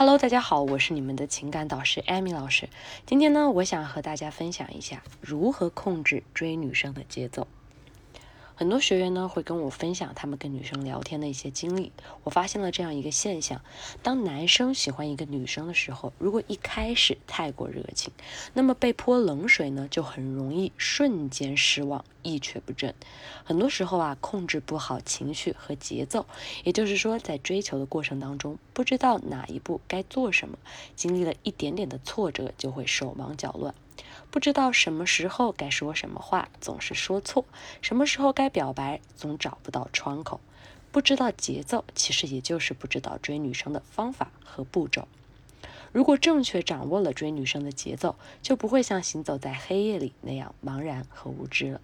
Hello，大家好，我是你们的情感导师 Amy 老师。今天呢，我想和大家分享一下如何控制追女生的节奏。很多学员呢会跟我分享他们跟女生聊天的一些经历。我发现了这样一个现象：当男生喜欢一个女生的时候，如果一开始太过热情，那么被泼冷水呢，就很容易瞬间失望，一蹶不振。很多时候啊，控制不好情绪和节奏，也就是说，在追求的过程当中，不知道哪一步该做什么，经历了一点点的挫折，就会手忙脚乱。不知道什么时候该说什么话，总是说错；什么时候该表白，总找不到窗口。不知道节奏，其实也就是不知道追女生的方法和步骤。如果正确掌握了追女生的节奏，就不会像行走在黑夜里那样茫然和无知了。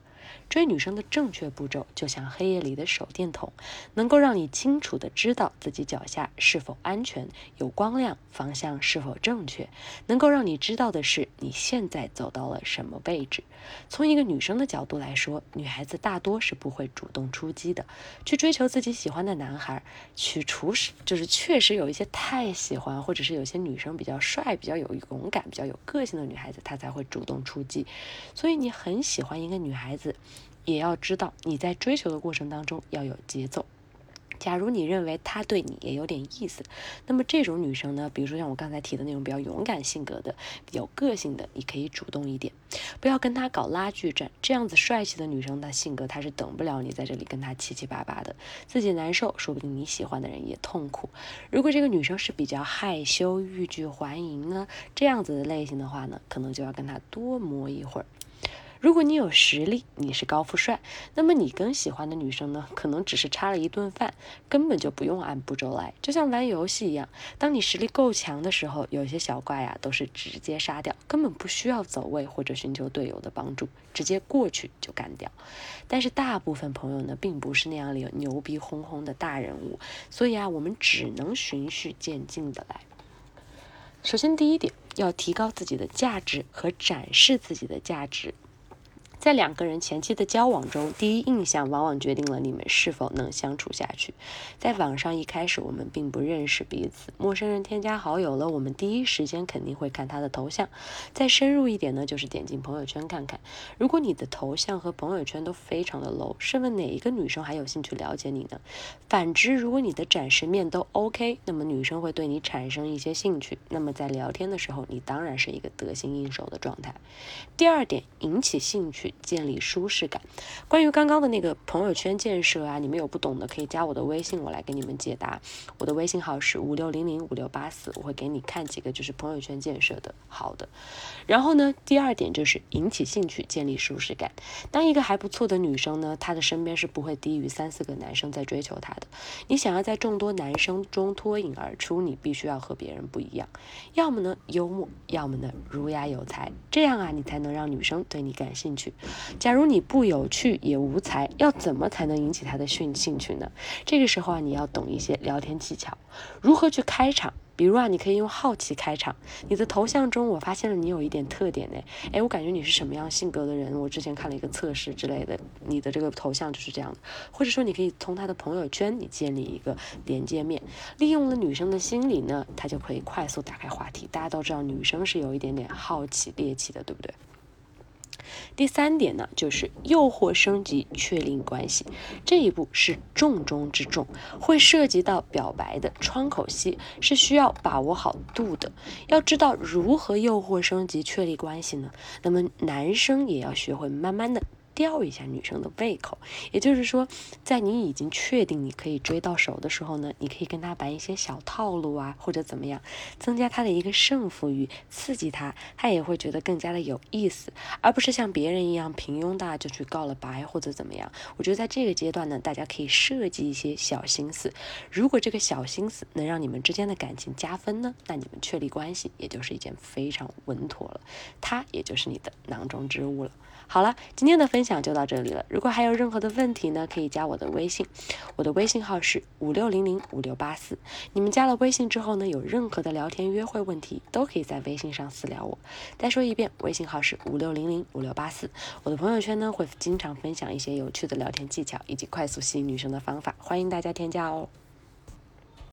追女生的正确步骤，就像黑夜里的手电筒，能够让你清楚地知道自己脚下是否安全、有光亮、方向是否正确。能够让你知道的是，你现在走到了什么位置。从一个女生的角度来说，女孩子大多是不会主动出击的，去追求自己喜欢的男孩。去除是就是确实有一些太喜欢，或者是有些女生比较帅、比较有勇敢、比较有个性的女孩子，她才会主动出击。所以你很喜欢一个女孩子。也要知道你在追求的过程当中要有节奏。假如你认为他对你也有点意思，那么这种女生呢，比如说像我刚才提的那种比较勇敢性格的、有个性的，你可以主动一点，不要跟他搞拉锯战。这样子帅气的女生，她性格她是等不了你在这里跟她七七八八的，自己难受，说不定你喜欢的人也痛苦。如果这个女生是比较害羞、欲拒还迎呢，这样子的类型的话呢，可能就要跟她多磨一会儿。如果你有实力，你是高富帅，那么你跟喜欢的女生呢，可能只是差了一顿饭，根本就不用按步骤来，就像玩游戏一样。当你实力够强的时候，有些小怪呀都是直接杀掉，根本不需要走位或者寻求队友的帮助，直接过去就干掉。但是大部分朋友呢，并不是那样的牛逼哄哄的大人物，所以啊，我们只能循序渐进的来。首先，第一点，要提高自己的价值和展示自己的价值。在两个人前期的交往中，第一印象往往决定了你们是否能相处下去。在网上一开始我们并不认识彼此，陌生人添加好友了，我们第一时间肯定会看他的头像。再深入一点呢，就是点进朋友圈看看。如果你的头像和朋友圈都非常的 low，试问哪一个女生还有兴趣了解你呢？反之，如果你的展示面都 OK，那么女生会对你产生一些兴趣。那么在聊天的时候，你当然是一个得心应手的状态。第二点，引起兴趣。建立舒适感。关于刚刚的那个朋友圈建设啊，你们有不懂的可以加我的微信，我来给你们解答。我的微信号是五六零零五六八四，我会给你看几个就是朋友圈建设的好的。然后呢，第二点就是引起兴趣，建立舒适感。当一个还不错的女生呢，她的身边是不会低于三四个男生在追求她的。你想要在众多男生中脱颖而出，你必须要和别人不一样，要么呢幽默，要么呢儒雅有才，这样啊，你才能让女生对你感兴趣。假如你不有趣也无才，要怎么才能引起他的兴兴趣呢？这个时候啊，你要懂一些聊天技巧，如何去开场。比如啊，你可以用好奇开场。你的头像中，我发现了你有一点特点呢。哎，我感觉你是什么样性格的人？我之前看了一个测试之类的，你的这个头像就是这样的。或者说，你可以从他的朋友圈，你建立一个连接面，利用了女生的心理呢，他就可以快速打开话题。大家都知道，女生是有一点点好奇猎奇的，对不对？第三点呢，就是诱惑升级确定关系，这一步是重中之重，会涉及到表白的窗口期，是需要把握好度的。要知道如何诱惑升级确立关系呢？那么男生也要学会慢慢的。吊一下女生的胃口，也就是说，在你已经确定你可以追到手的时候呢，你可以跟他玩一些小套路啊，或者怎么样，增加他的一个胜负欲，刺激他，他也会觉得更加的有意思，而不是像别人一样平庸的就去告了白或者怎么样。我觉得在这个阶段呢，大家可以设计一些小心思，如果这个小心思能让你们之间的感情加分呢，那你们确立关系也就是一件非常稳妥了，他也就是你的囊中之物了。好了，今天的分享就到这里了。如果还有任何的问题呢，可以加我的微信，我的微信号是五六零零五六八四。你们加了微信之后呢，有任何的聊天约会问题，都可以在微信上私聊我。再说一遍，微信号是五六零零五六八四。我的朋友圈呢，会经常分享一些有趣的聊天技巧以及快速吸引女生的方法，欢迎大家添加哦。